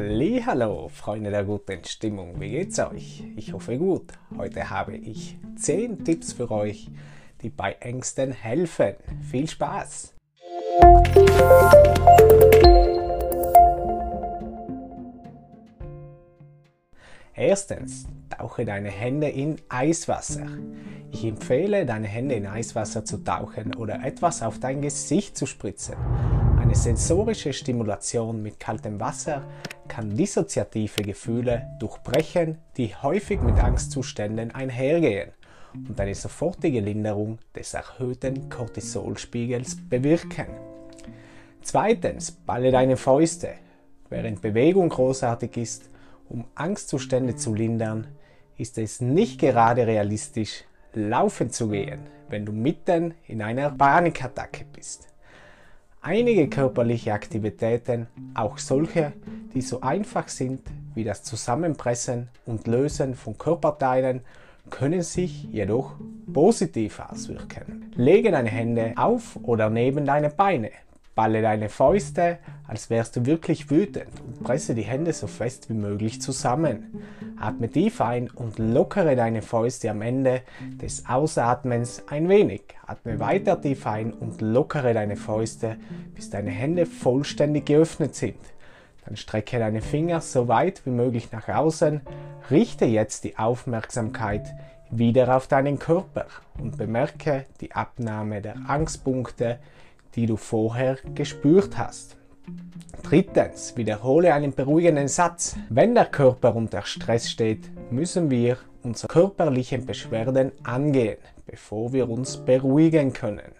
Hallo, Freunde der guten Stimmung, wie geht's euch? Ich hoffe gut. Heute habe ich 10 Tipps für euch, die bei Ängsten helfen. Viel Spaß! Erstens, tauche deine Hände in Eiswasser. Ich empfehle, deine Hände in Eiswasser zu tauchen oder etwas auf dein Gesicht zu spritzen. Eine sensorische Stimulation mit kaltem Wasser kann dissoziative Gefühle durchbrechen, die häufig mit Angstzuständen einhergehen und eine sofortige Linderung des erhöhten Cortisolspiegels bewirken. Zweitens, balle deine Fäuste. Während Bewegung großartig ist, um Angstzustände zu lindern, ist es nicht gerade realistisch, laufen zu gehen, wenn du mitten in einer Panikattacke bist. Einige körperliche Aktivitäten, auch solche, die so einfach sind wie das Zusammenpressen und Lösen von Körperteilen, können sich jedoch positiv auswirken. Lege deine Hände auf oder neben deine Beine, Balle deine Fäuste, als wärst du wirklich wütend und presse die Hände so fest wie möglich zusammen. Atme tief ein und lockere deine Fäuste am Ende des Ausatmens ein wenig. Atme weiter tief ein und lockere deine Fäuste, bis deine Hände vollständig geöffnet sind. Dann strecke deine Finger so weit wie möglich nach außen. Richte jetzt die Aufmerksamkeit wieder auf deinen Körper und bemerke die Abnahme der Angstpunkte, die du vorher gespürt hast. Drittens, wiederhole einen beruhigenden Satz. Wenn der Körper unter Stress steht, müssen wir unsere körperlichen Beschwerden angehen, bevor wir uns beruhigen können.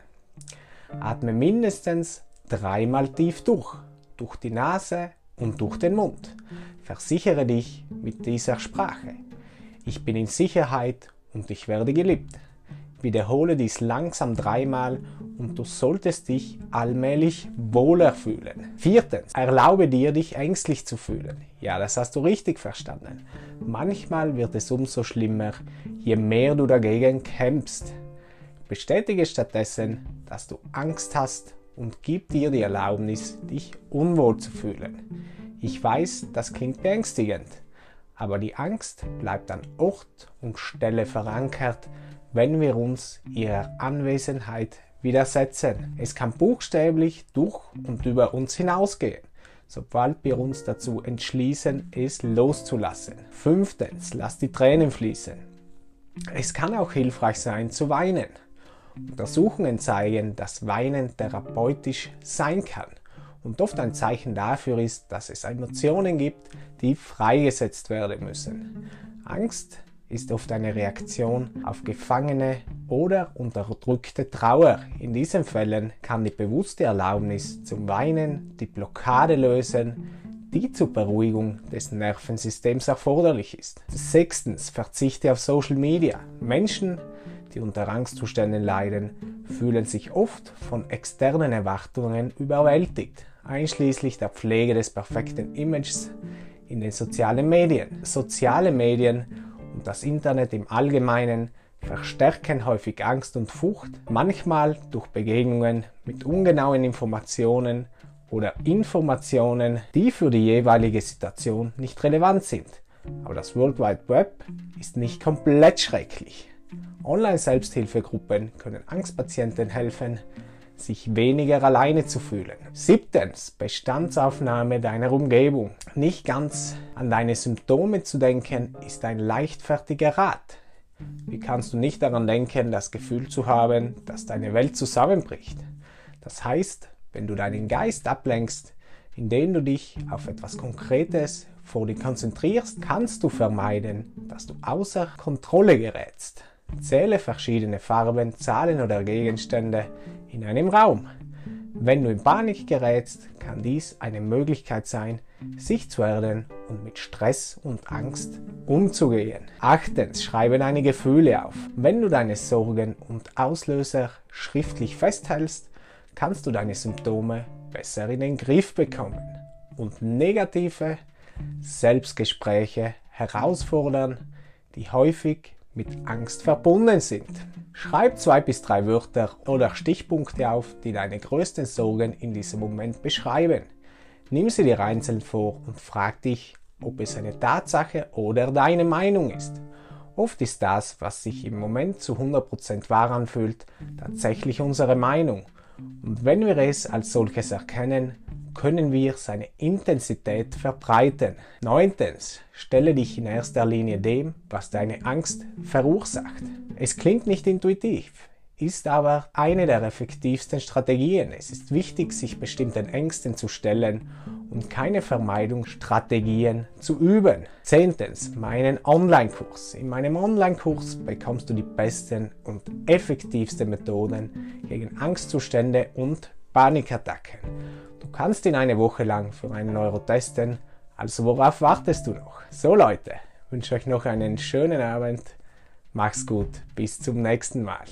Atme mindestens dreimal tief durch, durch die Nase und durch den Mund. Versichere dich mit dieser Sprache. Ich bin in Sicherheit und ich werde geliebt. Wiederhole dies langsam dreimal und du solltest dich allmählich wohler fühlen. Viertens, erlaube dir, dich ängstlich zu fühlen. Ja, das hast du richtig verstanden. Manchmal wird es umso schlimmer, je mehr du dagegen kämpfst. Bestätige stattdessen, dass du Angst hast und gib dir die Erlaubnis, dich unwohl zu fühlen. Ich weiß, das klingt beängstigend, aber die Angst bleibt an Ort und Stelle verankert, wenn wir uns ihrer Anwesenheit widersetzen. Es kann buchstäblich durch und über uns hinausgehen, sobald wir uns dazu entschließen, es loszulassen. Fünftens, lass die Tränen fließen. Es kann auch hilfreich sein zu weinen. Untersuchungen zeigen, dass Weinen therapeutisch sein kann und oft ein Zeichen dafür ist, dass es Emotionen gibt, die freigesetzt werden müssen. Angst ist oft eine Reaktion auf gefangene oder unterdrückte Trauer. In diesen Fällen kann die bewusste Erlaubnis zum Weinen die Blockade lösen, die zur Beruhigung des Nervensystems erforderlich ist. Sechstens, verzichte auf Social Media. Menschen, die unter Angstzuständen leiden, fühlen sich oft von externen Erwartungen überwältigt, einschließlich der Pflege des perfekten Images in den sozialen Medien. Soziale Medien das Internet im Allgemeinen verstärken häufig Angst und Furcht, manchmal durch Begegnungen mit ungenauen Informationen oder Informationen, die für die jeweilige Situation nicht relevant sind. Aber das World Wide Web ist nicht komplett schrecklich. Online-Selbsthilfegruppen können Angstpatienten helfen, sich weniger alleine zu fühlen. Siebtens, Bestandsaufnahme deiner Umgebung. Nicht ganz an deine Symptome zu denken, ist ein leichtfertiger Rat. Wie kannst du nicht daran denken, das Gefühl zu haben, dass deine Welt zusammenbricht? Das heißt, wenn du deinen Geist ablenkst, indem du dich auf etwas Konkretes vor dir konzentrierst, kannst du vermeiden, dass du außer Kontrolle gerätst. Zähle verschiedene Farben, Zahlen oder Gegenstände in einem Raum. Wenn du in Panik gerätst, kann dies eine Möglichkeit sein, sich zu erden und mit Stress und Angst umzugehen. Achtens, schreibe deine Gefühle auf. Wenn du deine Sorgen und Auslöser schriftlich festhältst, kannst du deine Symptome besser in den Griff bekommen und negative Selbstgespräche herausfordern, die häufig mit Angst verbunden sind. Schreib zwei bis drei Wörter oder Stichpunkte auf, die deine größten Sorgen in diesem Moment beschreiben. Nimm sie dir einzeln vor und frag dich, ob es eine Tatsache oder deine Meinung ist. Oft ist das, was sich im Moment zu 100% wahr anfühlt, tatsächlich unsere Meinung. Und wenn wir es als solches erkennen, können wir seine Intensität verbreiten. Neuntens, stelle dich in erster Linie dem, was deine Angst verursacht. Es klingt nicht intuitiv, ist aber eine der effektivsten Strategien. Es ist wichtig, sich bestimmten Ängsten zu stellen und keine Vermeidungsstrategien zu üben. Zehntens, meinen Online-Kurs. In meinem Online-Kurs bekommst du die besten und effektivsten Methoden gegen Angstzustände und Panikattacken. Du kannst ihn eine Woche lang für einen Euro testen, also worauf wartest du noch? So Leute, wünsche euch noch einen schönen Abend, mach's gut, bis zum nächsten Mal.